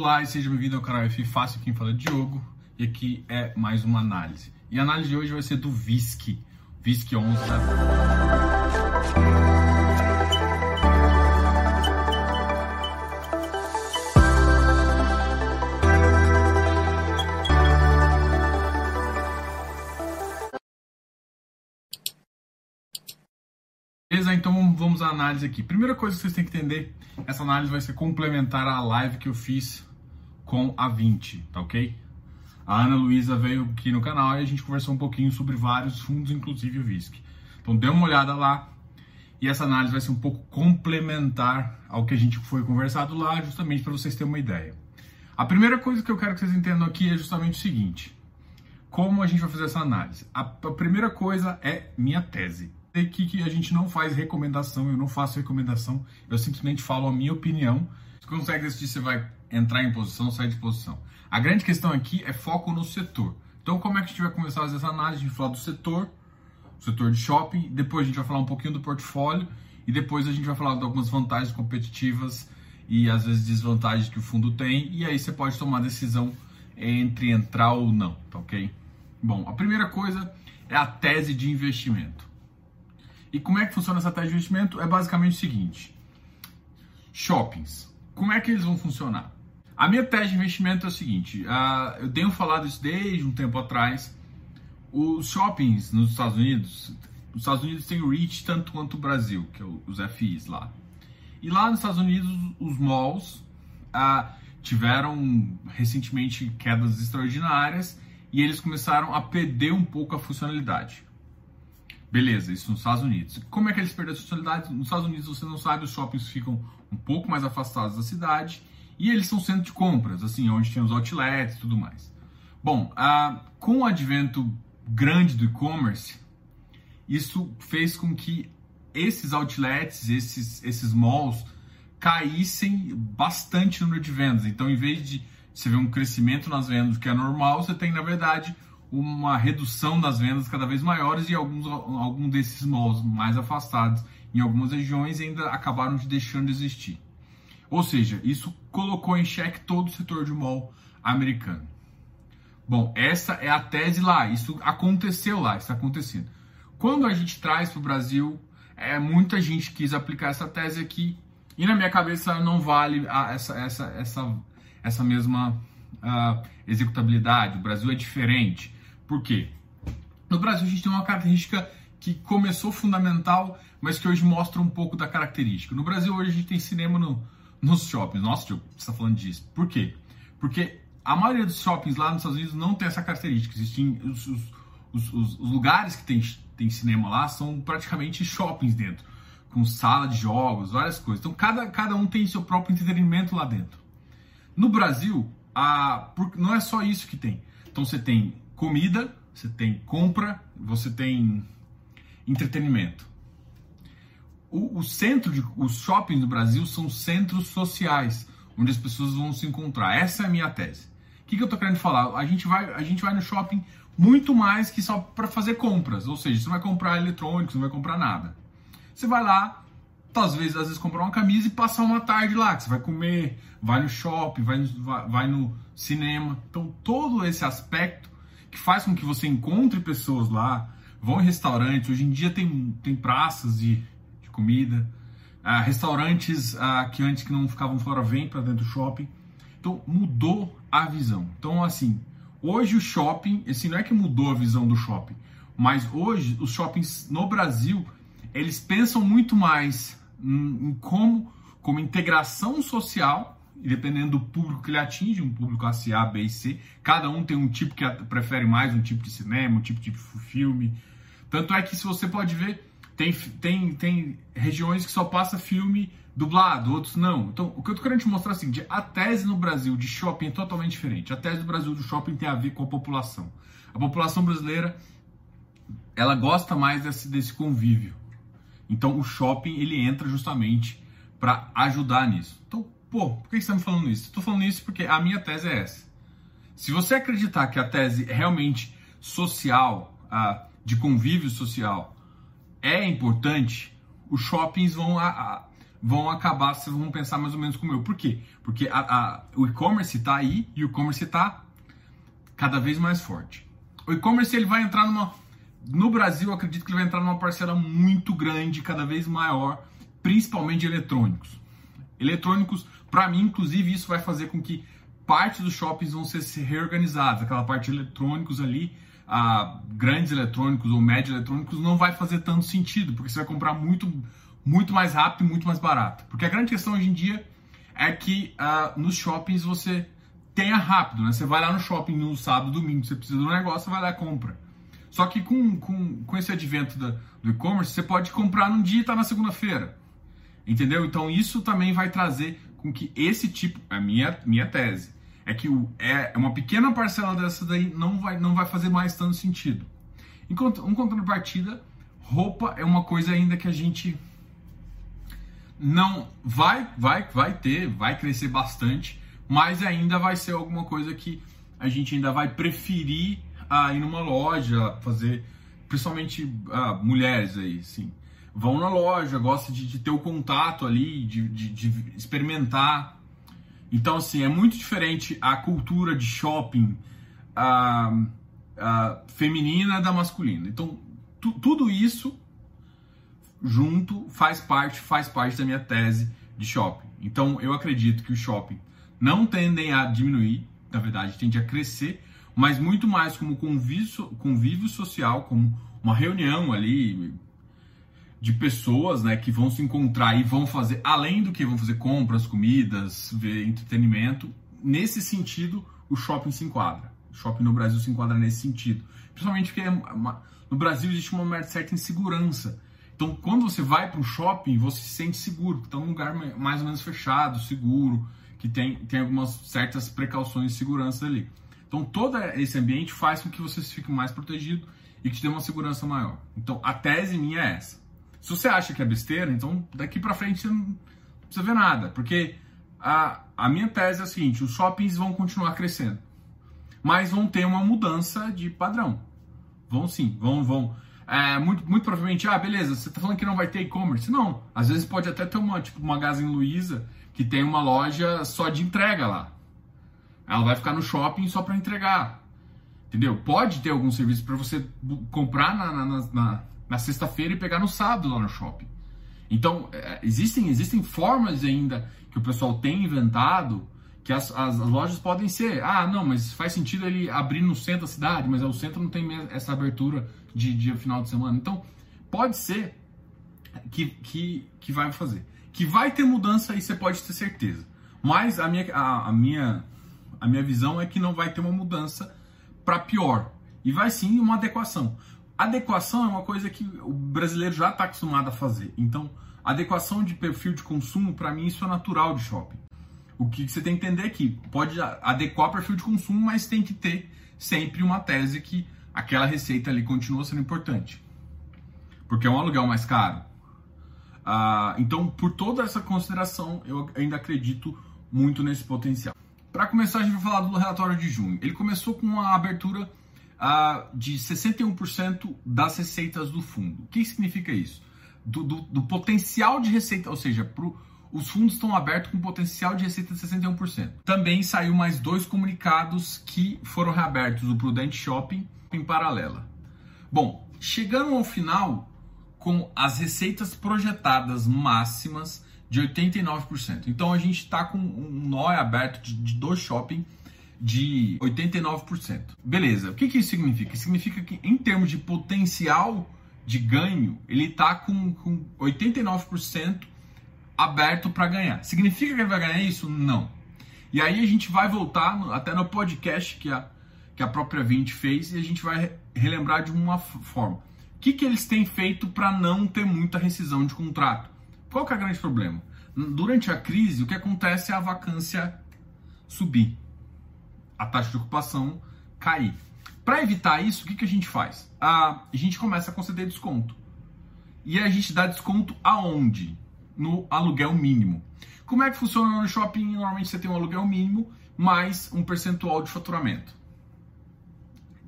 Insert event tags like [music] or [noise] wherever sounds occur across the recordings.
Olá e seja bem-vindo ao canal F Fácil, quem fala é Diogo e aqui é mais uma análise. E a análise de hoje vai ser do VISC, VISC 11. Beleza, então vamos à análise aqui. Primeira coisa que vocês têm que entender, essa análise vai ser complementar à live que eu fiz com a 20, tá ok? A Ana Luísa veio aqui no canal e a gente conversou um pouquinho sobre vários fundos, inclusive o VISC. Então dê uma olhada lá e essa análise vai ser um pouco complementar ao que a gente foi conversado lá, justamente para vocês terem uma ideia. A primeira coisa que eu quero que vocês entendam aqui é justamente o seguinte: como a gente vai fazer essa análise? A, a primeira coisa é minha tese aqui que a gente não faz recomendação, eu não faço recomendação, eu simplesmente falo a minha opinião. Você consegue decidir se vai entrar em posição, sair de posição. A grande questão aqui é foco no setor. Então, como é que a gente vai começar a fazer essa análise? A gente vai falar do setor, setor de shopping, depois a gente vai falar um pouquinho do portfólio e depois a gente vai falar de algumas vantagens competitivas e às vezes desvantagens que o fundo tem e aí você pode tomar a decisão entre entrar ou não, tá ok? Bom, a primeira coisa é a tese de investimento. E como é que funciona essa tese de investimento? É basicamente o seguinte: shoppings. Como é que eles vão funcionar? A minha tese de investimento é o seguinte: uh, eu tenho falado isso desde um tempo atrás. Os shoppings nos Estados Unidos, os Estados Unidos têm o REIT tanto quanto o Brasil, que é os FIs lá. E lá nos Estados Unidos, os malls uh, tiveram recentemente quedas extraordinárias e eles começaram a perder um pouco a funcionalidade. Beleza, isso nos Estados Unidos. Como é que eles perderam a funcionalidade? Nos Estados Unidos, você não sabe, os shoppings ficam um pouco mais afastados da cidade e eles são centro de compras, assim, onde tem os outlets e tudo mais. Bom, ah, com o advento grande do e-commerce, isso fez com que esses outlets, esses, esses malls, caíssem bastante no número de vendas. Então, em vez de você ver um crescimento nas vendas que é normal, você tem, na verdade, uma redução das vendas cada vez maiores e alguns, alguns desses malls mais afastados em algumas regiões ainda acabaram de deixando de existir. Ou seja, isso colocou em xeque todo o setor de mall americano. Bom, essa é a tese lá, isso aconteceu lá, está acontecendo. Quando a gente traz para o Brasil, é, muita gente quis aplicar essa tese aqui e na minha cabeça não vale a, essa, essa, essa, essa mesma uh, executabilidade. O Brasil é diferente. Por quê? No Brasil a gente tem uma característica que começou fundamental, mas que hoje mostra um pouco da característica. No Brasil hoje a gente tem cinema no, nos shoppings. Nossa, tio, você está falando disso. Por quê? Porque a maioria dos shoppings lá nos Estados Unidos não tem essa característica. Existem os, os, os, os lugares que tem, tem cinema lá são praticamente shoppings dentro, com sala de jogos, várias coisas. Então cada, cada um tem seu próprio entretenimento lá dentro. No Brasil, a, não é só isso que tem. Então você tem comida, você tem compra, você tem entretenimento. O, o, centro de os shoppings do Brasil são centros sociais onde as pessoas vão se encontrar. Essa é a minha tese. O que, que eu estou querendo falar? A gente vai a gente vai no shopping muito mais que só para fazer compras, ou seja, você não vai comprar eletrônicos, não vai comprar nada. Você vai lá, às vezes, às vezes comprar uma camisa e passar uma tarde lá, que você vai comer, vai no shopping, vai, vai, vai no cinema. Então todo esse aspecto que faz com que você encontre pessoas lá, vão em restaurantes. Hoje em dia tem, tem praças de comida, ah, restaurantes ah, que antes que não ficavam fora vêm para dentro do shopping. Então mudou a visão. Então assim, hoje o shopping, assim, não é que mudou a visão do shopping, mas hoje os shoppings no Brasil eles pensam muito mais em, em como como integração social e dependendo do público que ele atinge, um público A, B e C, cada um tem um tipo que prefere mais um tipo de cinema, um tipo de filme. Tanto é que se você pode ver, tem, tem, tem regiões que só passa filme dublado, outros não. Então, o que eu tô querendo te mostrar é o seguinte, a tese no Brasil de shopping é totalmente diferente. A tese do Brasil do shopping tem a ver com a população. A população brasileira, ela gosta mais desse, desse convívio. Então, o shopping, ele entra justamente para ajudar nisso. Então, Pô, por que você está me falando isso? Estou falando isso porque a minha tese é essa. Se você acreditar que a tese é realmente social, de convívio social, é importante, os shoppings vão, vão acabar, vocês vão pensar mais ou menos como eu. Por quê? Porque a, a, o e-commerce está aí e o e-commerce está cada vez mais forte. O e-commerce ele vai entrar numa. No Brasil, acredito que ele vai entrar numa parcela muito grande, cada vez maior, principalmente de eletrônicos. Eletrônicos, para mim, inclusive, isso vai fazer com que parte dos shoppings vão ser reorganizados. Aquela parte de eletrônicos ali, a grandes eletrônicos ou médios eletrônicos, não vai fazer tanto sentido, porque você vai comprar muito, muito mais rápido e muito mais barato. Porque a grande questão hoje em dia é que uh, nos shoppings você tenha rápido, né? Você vai lá no shopping no sábado, domingo, você precisa do negócio, você vai lá e compra. Só que com, com, com esse advento da, do e-commerce, você pode comprar num dia e tá na segunda-feira. Entendeu? Então isso também vai trazer com que esse tipo, a minha, minha tese, é que o, é, uma pequena parcela dessa daí não vai, não vai fazer mais tanto sentido. Enquanto, um contrapartida, roupa é uma coisa ainda que a gente não vai, vai, vai ter, vai crescer bastante, mas ainda vai ser alguma coisa que a gente ainda vai preferir a ir numa loja, fazer, principalmente ah, mulheres aí, sim. Vão na loja, gostam de, de ter o contato ali, de, de, de, experimentar. Então, assim, é muito diferente a cultura de shopping ah, ah, feminina da masculina. Então, tu, tudo isso junto faz parte, faz parte da minha tese de shopping. Então, eu acredito que o shopping não tendem a diminuir, na verdade, tende a crescer, mas muito mais como convívio, convívio social, como uma reunião ali de pessoas né, que vão se encontrar e vão fazer, além do que vão fazer compras, comidas, ver entretenimento. Nesse sentido, o shopping se enquadra. O shopping no Brasil se enquadra nesse sentido. Principalmente porque é uma, no Brasil existe uma certa insegurança. Então, quando você vai para um shopping, você se sente seguro, está num lugar mais ou menos fechado, seguro, que tem, tem algumas certas precauções de segurança ali. Então, todo esse ambiente faz com que você fique mais protegido e que te dê uma segurança maior. Então, a tese minha é essa. Se você acha que é besteira, então daqui para frente você não precisa ver nada, porque a, a minha tese é a seguinte: os shoppings vão continuar crescendo, mas vão ter uma mudança de padrão. Vão sim, vão, vão. É, muito, muito provavelmente, ah, beleza, você está falando que não vai ter e-commerce. Não, às vezes pode até ter uma, tipo, uma Magazine Luiza que tem uma loja só de entrega lá. Ela vai ficar no shopping só para entregar. Entendeu? Pode ter algum serviço para você comprar na, na, na, na sexta-feira e pegar no sábado lá no shopping. Então, é, existem, existem formas ainda que o pessoal tem inventado que as, as, as, lojas podem ser, ah, não, mas faz sentido ele abrir no centro da cidade, mas o centro não tem essa abertura de dia final de semana. Então, pode ser que, que, que vai fazer. Que vai ter mudança aí você pode ter certeza. Mas a minha, a, a minha, a minha visão é que não vai ter uma mudança para pior. E vai sim uma adequação. Adequação é uma coisa que o brasileiro já está acostumado a fazer. Então, adequação de perfil de consumo, para mim, isso é natural de shopping. O que você tem que entender é que pode adequar perfil de consumo, mas tem que ter sempre uma tese que aquela receita ali continua sendo importante. Porque é um aluguel mais caro, ah, então, por toda essa consideração, eu ainda acredito muito nesse potencial. Para começar, a gente vai falar do relatório de junho. Ele começou com uma abertura de 61% das receitas do fundo. O que significa isso? Do, do, do potencial de receita, ou seja, pro, os fundos estão abertos com potencial de receita de 61%. Também saiu mais dois comunicados que foram reabertos, o Prudente Shopping em paralela. Bom, chegando ao final, com as receitas projetadas máximas de 89%. Então a gente está com um nó aberto de, de do shopping de 89%. Beleza, o que, que isso significa? Significa que em termos de potencial de ganho, ele está com, com 89% aberto para ganhar. Significa que ele vai ganhar isso? Não. E aí a gente vai voltar no, até no podcast que a, que a própria 20 fez e a gente vai relembrar de uma forma. O que, que eles têm feito para não ter muita rescisão de contrato? Qual que é o grande problema? Durante a crise, o que acontece é a vacância subir, a taxa de ocupação cair. Para evitar isso, o que, que a gente faz? A gente começa a conceder desconto. E a gente dá desconto aonde? No aluguel mínimo. Como é que funciona no shopping? Normalmente você tem um aluguel mínimo mais um percentual de faturamento.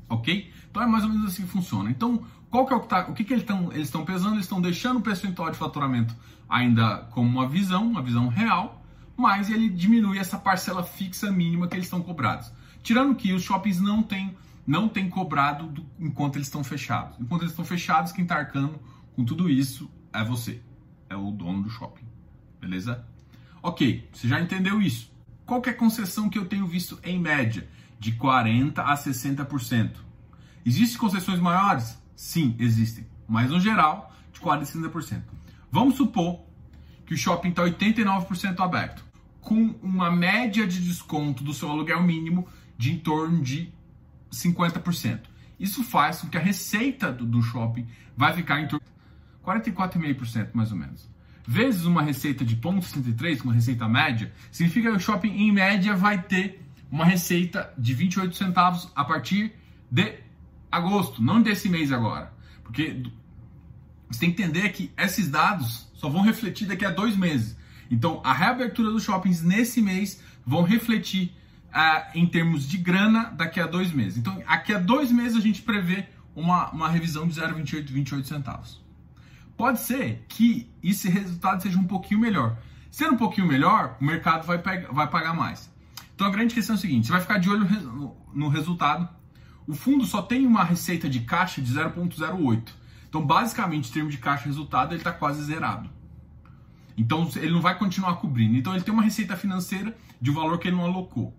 Ok? Então é mais ou menos assim que funciona. Então, Qual que é o que, tá, o que, que eles estão pesando? Eles estão deixando o percentual de faturamento ainda como uma visão, uma visão real, mas ele diminui essa parcela fixa mínima que eles estão cobrados. Tirando que os shoppings não têm não tem cobrado do, enquanto eles estão fechados. Enquanto eles estão fechados, quem está arcando com tudo isso é você, é o dono do shopping, beleza? Ok, você já entendeu isso. Qual é a concessão que eu tenho visto em média? De 40% a 60%. Existem concessões maiores? Sim, existem. Mas no geral, de 40% a 60%. Vamos supor que o shopping está 89% aberto, com uma média de desconto do seu aluguel mínimo de em torno de 50%. Isso faz com que a receita do, do shopping vai ficar em torno de 44,5% mais ou menos. Vezes uma receita de 0,63, uma receita média, significa que o shopping em média vai ter uma receita de 28 centavos a partir de agosto, não desse mês agora. Porque você tem que entender que esses dados só vão refletir daqui a dois meses. Então, a reabertura dos shoppings nesse mês vão refletir uh, em termos de grana daqui a dois meses. Então, daqui a dois meses a gente prevê uma, uma revisão de 0,28 28 centavos. Pode ser que esse resultado seja um pouquinho melhor. Sendo um pouquinho melhor, o mercado vai, pegar, vai pagar mais. Então a grande questão é o seguinte: você vai ficar de olho no resultado. O fundo só tem uma receita de caixa de 0,08. Então, basicamente, em termos de caixa resultado, ele está quase zerado. Então, ele não vai continuar cobrindo. Então, ele tem uma receita financeira de valor que ele não alocou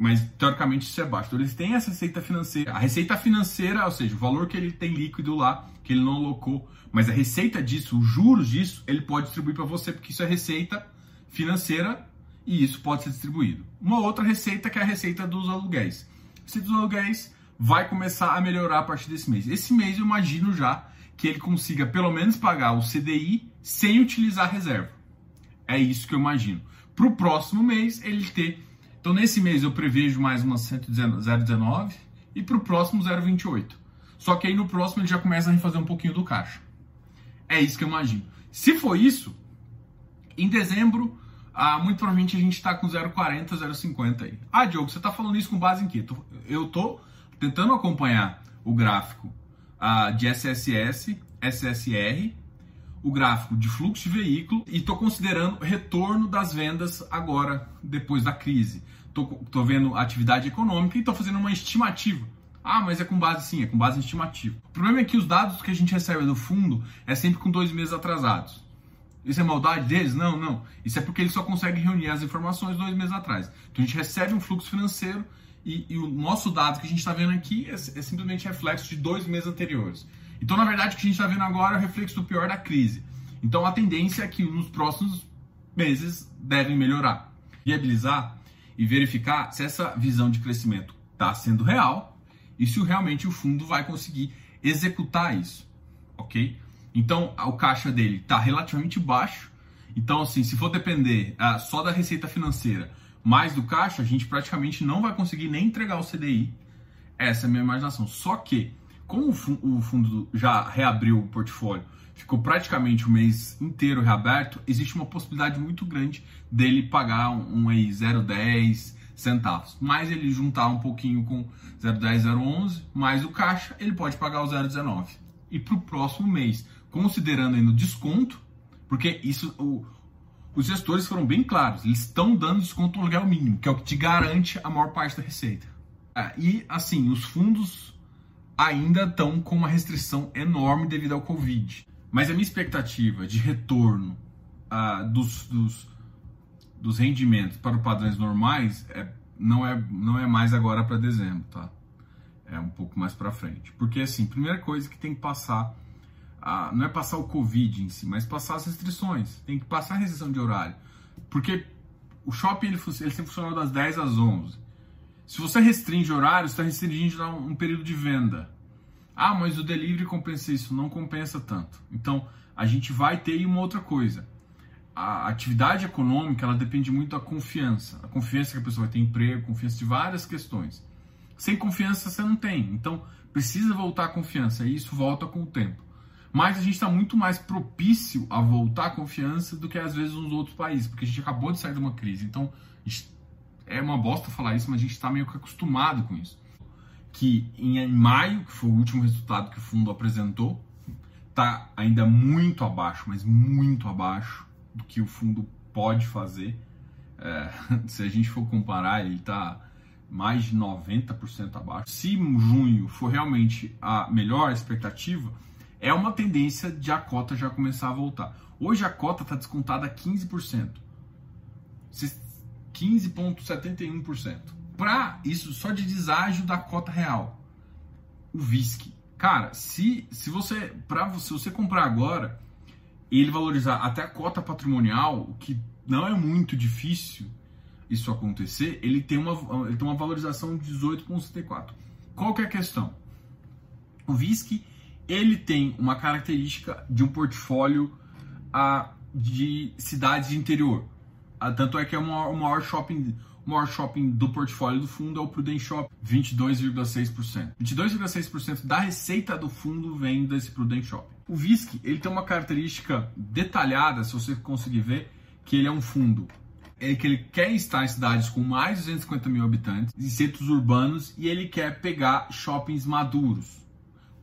mas teoricamente isso é baixo. Então eles têm essa receita financeira. A receita financeira, ou seja, o valor que ele tem líquido lá, que ele não alocou, mas a receita disso, os juros disso, ele pode distribuir para você, porque isso é receita financeira e isso pode ser distribuído. Uma outra receita que é a receita dos aluguéis. A receita dos aluguéis vai começar a melhorar a partir desse mês. Esse mês eu imagino já que ele consiga pelo menos pagar o CDI sem utilizar reserva. É isso que eu imagino. Para o próximo mês ele ter então, nesse mês eu prevejo mais uma 0,19 e para o próximo 0,28. Só que aí no próximo ele já começa a refazer um pouquinho do caixa. É isso que eu imagino. Se for isso, em dezembro, ah, muito provavelmente a gente está com 0,40, 0,50 aí. Ah, Diogo, você está falando isso com base em quê? Eu estou tentando acompanhar o gráfico ah, de SSS, SSR o gráfico de fluxo de veículo e estou considerando retorno das vendas agora, depois da crise. Estou vendo atividade econômica e estou fazendo uma estimativa. Ah, mas é com base sim, é com base estimativa. O problema é que os dados que a gente recebe do fundo é sempre com dois meses atrasados. Isso é maldade deles? Não, não. Isso é porque eles só conseguem reunir as informações dois meses atrás. Então a gente recebe um fluxo financeiro e, e o nosso dado que a gente está vendo aqui é, é simplesmente reflexo de dois meses anteriores. Então, na verdade, o que a gente está vendo agora é o reflexo do pior da crise. Então, a tendência é que nos próximos meses devem melhorar. Viabilizar e verificar se essa visão de crescimento está sendo real e se realmente o fundo vai conseguir executar isso, ok? Então, o caixa dele está relativamente baixo. Então, assim, se for depender uh, só da receita financeira mais do caixa, a gente praticamente não vai conseguir nem entregar o CDI. Essa é a minha imaginação. Só que como o fundo já reabriu o portfólio, ficou praticamente o mês inteiro reaberto, existe uma possibilidade muito grande dele pagar um, aí 0,10 centavos. Mas ele juntar um pouquinho com 0,10, 0,11, mais o caixa, ele pode pagar o 0,19. E para o próximo mês, considerando ainda o desconto, porque isso o, os gestores foram bem claros, eles estão dando desconto no aluguel mínimo, que é o que te garante a maior parte da receita. É, e assim, os fundos ainda estão com uma restrição enorme devido ao Covid. Mas a minha expectativa de retorno uh, dos, dos, dos, rendimentos para os padrões normais é, não, é, não é mais agora para dezembro, tá? É um pouco mais para frente. Porque, assim, primeira coisa que tem que passar, uh, não é passar o Covid em si, mas passar as restrições. Tem que passar a restrição de horário. Porque o shopping ele, ele sempre funcionou das 10 às 11. Se você restringe horário, você está restringindo um período de venda. Ah, mas o delivery compensa isso. Não compensa tanto. Então, a gente vai ter uma outra coisa. A atividade econômica, ela depende muito da confiança. A confiança que a pessoa vai ter emprego, confiança de várias questões. Sem confiança, você não tem. Então, precisa voltar a confiança. E isso volta com o tempo. Mas a gente está muito mais propício a voltar a confiança do que às vezes nos outros países, porque a gente acabou de sair de uma crise. Então, é uma bosta falar isso, mas a gente está meio que acostumado com isso. que em maio, que foi o último resultado que o fundo apresentou, está ainda muito abaixo, mas muito abaixo do que o fundo pode fazer. É, [laughs] se a gente for comparar, ele está mais de 90% abaixo. Se junho for realmente a melhor expectativa, é uma tendência de a cota já começar a voltar. Hoje a cota está descontada a 15%. 15,71%. Para isso só de deságio da cota real. O VISC. Cara, se, se você para se você comprar agora, ele valorizar até a cota patrimonial, o que não é muito difícil isso acontecer, ele tem uma, ele tem uma valorização de 18,74. Qual que é a questão? O VISC ele tem uma característica de um portfólio ah, de cidades de interior. Ah, tanto é que é o maior, o maior shopping o maior shopping do portfólio do fundo é o Prudent Shop, 22,6%. 22,6% da receita do fundo vem desse Prudent Shop. O VISC, ele tem uma característica detalhada, se você conseguir ver, que ele é um fundo é que ele quer estar em cidades com mais de 250 mil habitantes, em centros urbanos, e ele quer pegar shoppings maduros,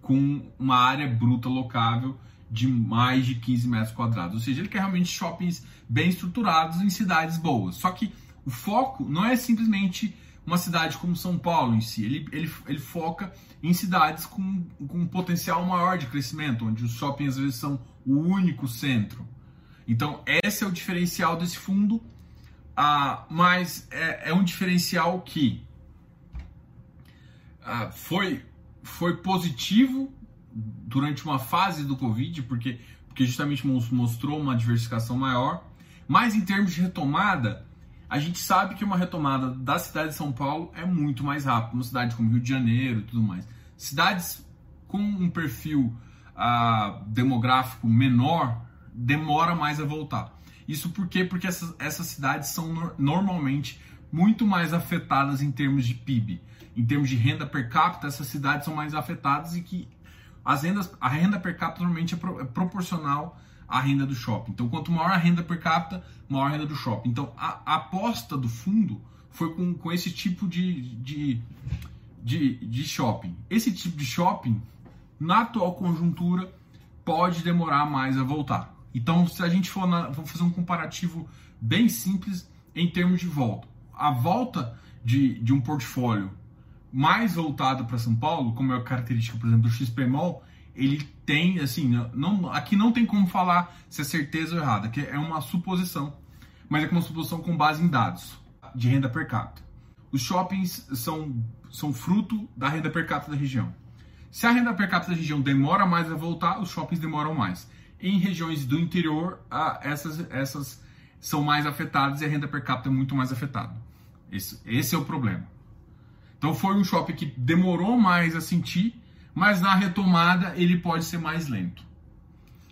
com uma área bruta locável de mais de 15 metros quadrados. Ou seja, ele quer realmente shoppings bem estruturados em cidades boas. Só que o foco não é simplesmente uma cidade como São Paulo em si, ele, ele, ele foca em cidades com, com um potencial maior de crescimento, onde os shoppings às vezes são o único centro. Então, esse é o diferencial desse fundo ah, mas é, é, um diferencial que ah, foi, foi positivo durante uma fase do Covid, porque, porque justamente mostrou uma diversificação maior, mas em termos de retomada, a gente sabe que uma retomada da cidade de São Paulo é muito mais rápida, uma cidade como Rio de Janeiro e tudo mais. Cidades com um perfil ah, demográfico menor demora mais a voltar. Isso por quê? Porque essas, essas cidades são no, normalmente muito mais afetadas em termos de PIB. Em termos de renda per capita, essas cidades são mais afetadas e que as rendas, a renda per capita normalmente é, pro, é proporcional à renda do shopping. Então, quanto maior a renda per capita, maior a renda do shopping. Então, a, a aposta do fundo foi com, com esse tipo de, de, de, de shopping. Esse tipo de shopping, na atual conjuntura, pode demorar mais a voltar. Então, se a gente for na, vamos fazer um comparativo bem simples em termos de volta. A volta de, de um portfólio mais voltado para São Paulo, como é a característica, por exemplo, do XPMOL, ele tem, assim, não, aqui não tem como falar se é certeza ou errada, que é uma suposição, mas é uma suposição com base em dados de renda per capita. Os shoppings são, são fruto da renda per capita da região. Se a renda per capita da região demora mais a voltar, os shoppings demoram mais. Em regiões do interior, ah, essas, essas são mais afetadas e a renda per capita é muito mais afetada. Esse, esse é o problema. Então foi um shopping que demorou mais a sentir, mas na retomada ele pode ser mais lento.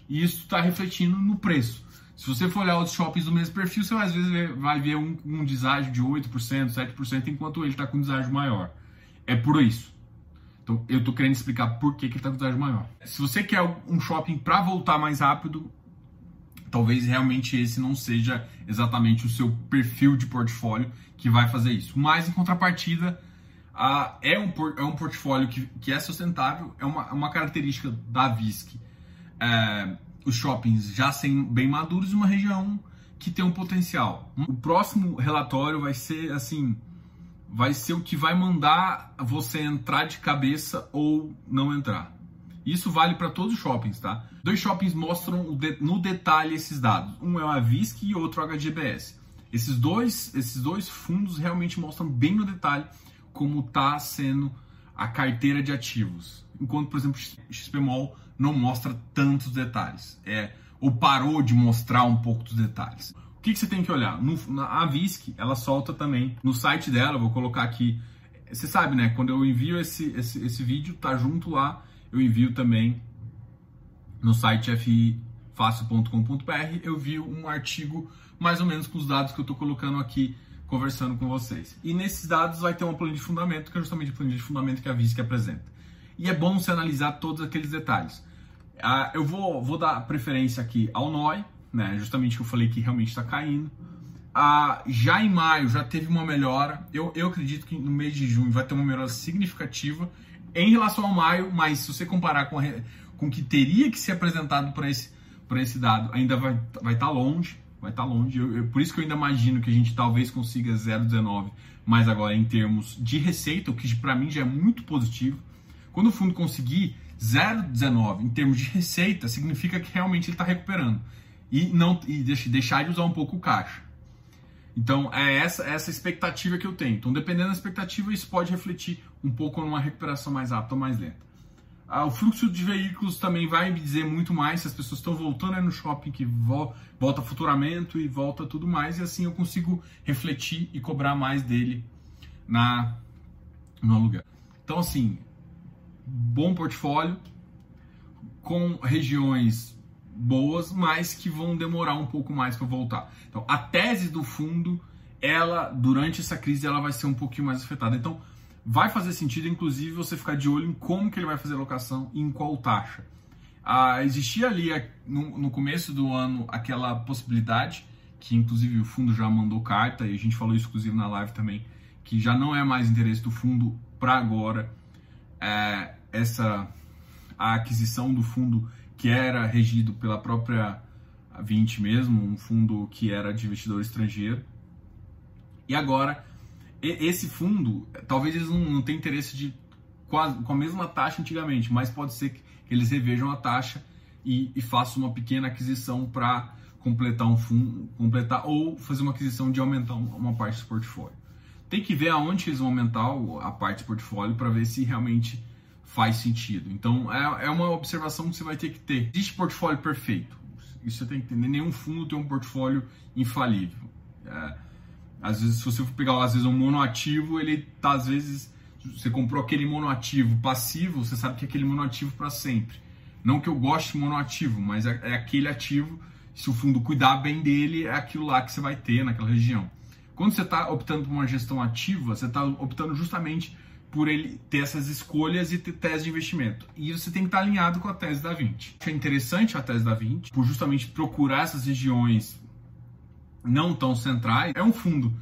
E isso está refletindo no preço. Se você for olhar os shoppings do mesmo perfil, você às vezes vai ver um, um deságio de 8%, 7%, enquanto ele está com um deságio maior. É por isso. Então, eu estou querendo explicar por que, ele está com deságio maior. Se você quer um shopping para voltar mais rápido, talvez realmente esse não seja exatamente o seu perfil de portfólio que vai fazer isso. Mas, em contrapartida, é, um, é um portfólio que, que é sustentável, é uma, uma característica da VISC. É, os shoppings já sem bem maduros uma região que tem um potencial. O próximo relatório vai ser assim vai ser o que vai mandar você entrar de cabeça ou não entrar. Isso vale para todos os shoppings, tá? Dois shoppings mostram no detalhe esses dados. Um é o Avisc e outro o HGBS. Esses dois, esses dois fundos realmente mostram bem no detalhe como está sendo a carteira de ativos. Enquanto, por exemplo, XPMOL não mostra tantos detalhes. É, ou parou de mostrar um pouco dos detalhes que, que você tem que olhar? No, na, a VISC, ela solta também no site dela, vou colocar aqui. Você sabe, né? Quando eu envio esse, esse, esse vídeo, tá junto lá, eu envio também no site fifácil.com.br, eu vi um artigo mais ou menos com os dados que eu estou colocando aqui, conversando com vocês. E nesses dados vai ter uma planilha de fundamento, que é justamente a planilha de fundamento que a VISC apresenta. E é bom você analisar todos aqueles detalhes. Ah, eu vou, vou dar preferência aqui ao NOI, né? Justamente que eu falei que realmente está caindo. ah, já em maio já teve uma melhora. Eu, eu acredito que no mês de junho vai ter uma melhora significativa em relação ao maio, mas se você comparar com, a, com o que teria que ser apresentado para esse, esse dado, ainda vai estar vai tá longe. Vai estar tá longe. Eu, eu, por isso que eu ainda imagino que a gente talvez consiga 0,19, mas agora em termos de receita, o que para mim já é muito positivo. Quando o fundo conseguir 0,19 em termos de receita, significa que realmente ele está recuperando e não e deixar de usar um pouco o caixa. Então, é essa, essa expectativa que eu tenho. Então, dependendo da expectativa, isso pode refletir um pouco numa recuperação mais rápida ou mais lenta. Ah, o fluxo de veículos também vai me dizer muito mais se as pessoas estão voltando no shopping, que volta faturamento e volta tudo mais, e assim eu consigo refletir e cobrar mais dele na, no aluguel. Então, assim, bom portfólio, com regiões boas, mas que vão demorar um pouco mais para voltar. Então, a tese do fundo, ela durante essa crise, ela vai ser um pouquinho mais afetada. Então, vai fazer sentido, inclusive, você ficar de olho em como que ele vai fazer a locação e em qual taxa. Ah, existia ali no, no começo do ano aquela possibilidade que inclusive o fundo já mandou carta e a gente falou isso inclusive na live também que já não é mais interesse do fundo para agora é, essa a aquisição do fundo que era regido pela própria 20 mesmo, um fundo que era de investidor estrangeiro. E agora, esse fundo, talvez eles não, tenham interesse de com a mesma taxa antigamente, mas pode ser que eles revejam a taxa e, e façam uma pequena aquisição para completar um fundo, completar ou fazer uma aquisição de aumentar uma parte do portfólio. Tem que ver aonde eles vão aumentar a parte do portfólio para ver se realmente faz sentido. Então é, é uma observação que você vai ter que ter. Existe portfólio perfeito. Isso você tem que entender. Nenhum fundo tem um portfólio infalível. É, às vezes, se você for pegar às vezes um monoativo, ele tá às vezes você comprou aquele monoativo passivo, você sabe que é aquele monoativo para sempre. Não que eu goste de monoativo, mas é, é aquele ativo. Se o fundo cuidar bem dele, é aquilo lá que você vai ter naquela região. Quando você está optando por uma gestão ativa, você está optando justamente por ele ter essas escolhas e ter tese de investimento. E você tem que estar alinhado com a tese da 20. É interessante a tese da 20, por justamente procurar essas regiões não tão centrais. É um fundo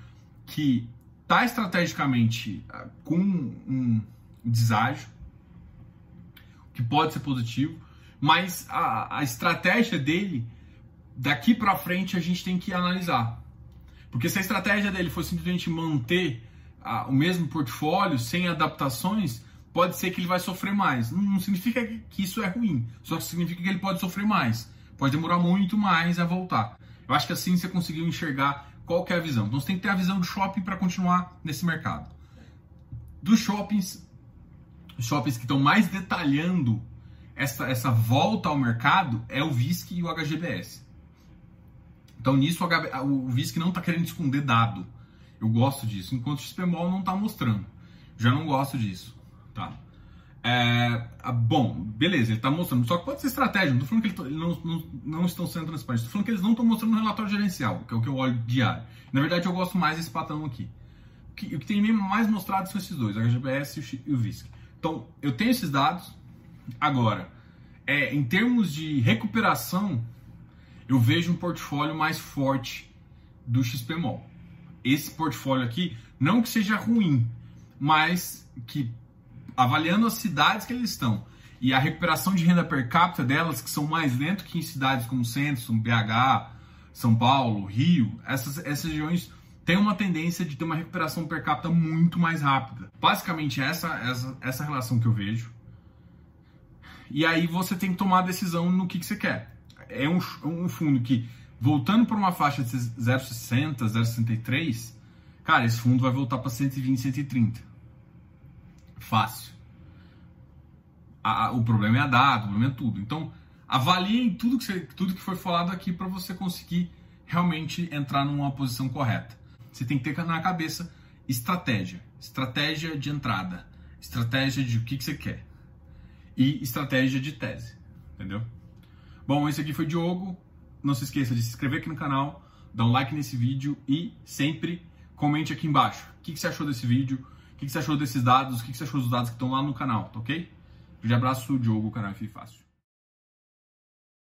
que está estrategicamente ah, com um deságio, que pode ser positivo, mas a, a estratégia dele, daqui para frente, a gente tem que analisar. Porque se a estratégia dele for simplesmente manter a, o mesmo portfólio, sem adaptações, pode ser que ele vai sofrer mais. Não, não significa que isso é ruim, só significa que ele pode sofrer mais. Pode demorar muito mais a voltar. Eu acho que assim você conseguiu enxergar qual é a visão. Então você tem que ter a visão do shopping para continuar nesse mercado. Dos shoppings, shoppings que estão mais detalhando essa, essa volta ao mercado é o VISC e o HGBS. Então nisso o, o VISC não está querendo esconder dado. Eu gosto disso, enquanto o XPMOL não está mostrando. Já não gosto disso, tá? É, bom, beleza, ele está mostrando. Só que pode ser estratégia. Não estou falando que eles não, não, não, estão sendo transparentes. Estou falando que eles não estão mostrando no relatório gerencial, que é o que eu olho diário. Na verdade, eu gosto mais desse patrão aqui. O que, o que tem mais mostrado são esses dois, a HGBS e o VISC. Então, eu tenho esses dados. Agora, é, em termos de recuperação, eu vejo um portfólio mais forte do XPMOL esse portfólio aqui, não que seja ruim, mas que avaliando as cidades que eles estão e a recuperação de renda per capita delas, que são mais lentas que em cidades como Centro, BH, São Paulo, Rio, essas, essas regiões têm uma tendência de ter uma recuperação per capita muito mais rápida. Basicamente, essa, essa, essa relação que eu vejo. E aí você tem que tomar a decisão no que, que você quer. É um, um fundo que voltando para uma faixa de 0,60, 0,63, cara, esse fundo vai voltar para 120, 130. Fácil. A, o problema é a data, o problema é tudo. Então, avaliem tudo que, você, tudo que foi falado aqui para você conseguir realmente entrar numa posição correta. Você tem que ter na cabeça estratégia. Estratégia de entrada. Estratégia de o que, que você quer. E estratégia de tese. Entendeu? Bom, esse aqui foi Diogo. Não se esqueça de se inscrever aqui no canal, dar um like nesse vídeo e sempre comente aqui embaixo o que, que você achou desse vídeo, o que, que você achou desses dados, o que, que você achou dos dados que estão lá no canal, tá ok? Um grande abraço, Diogo, canal F Fácil.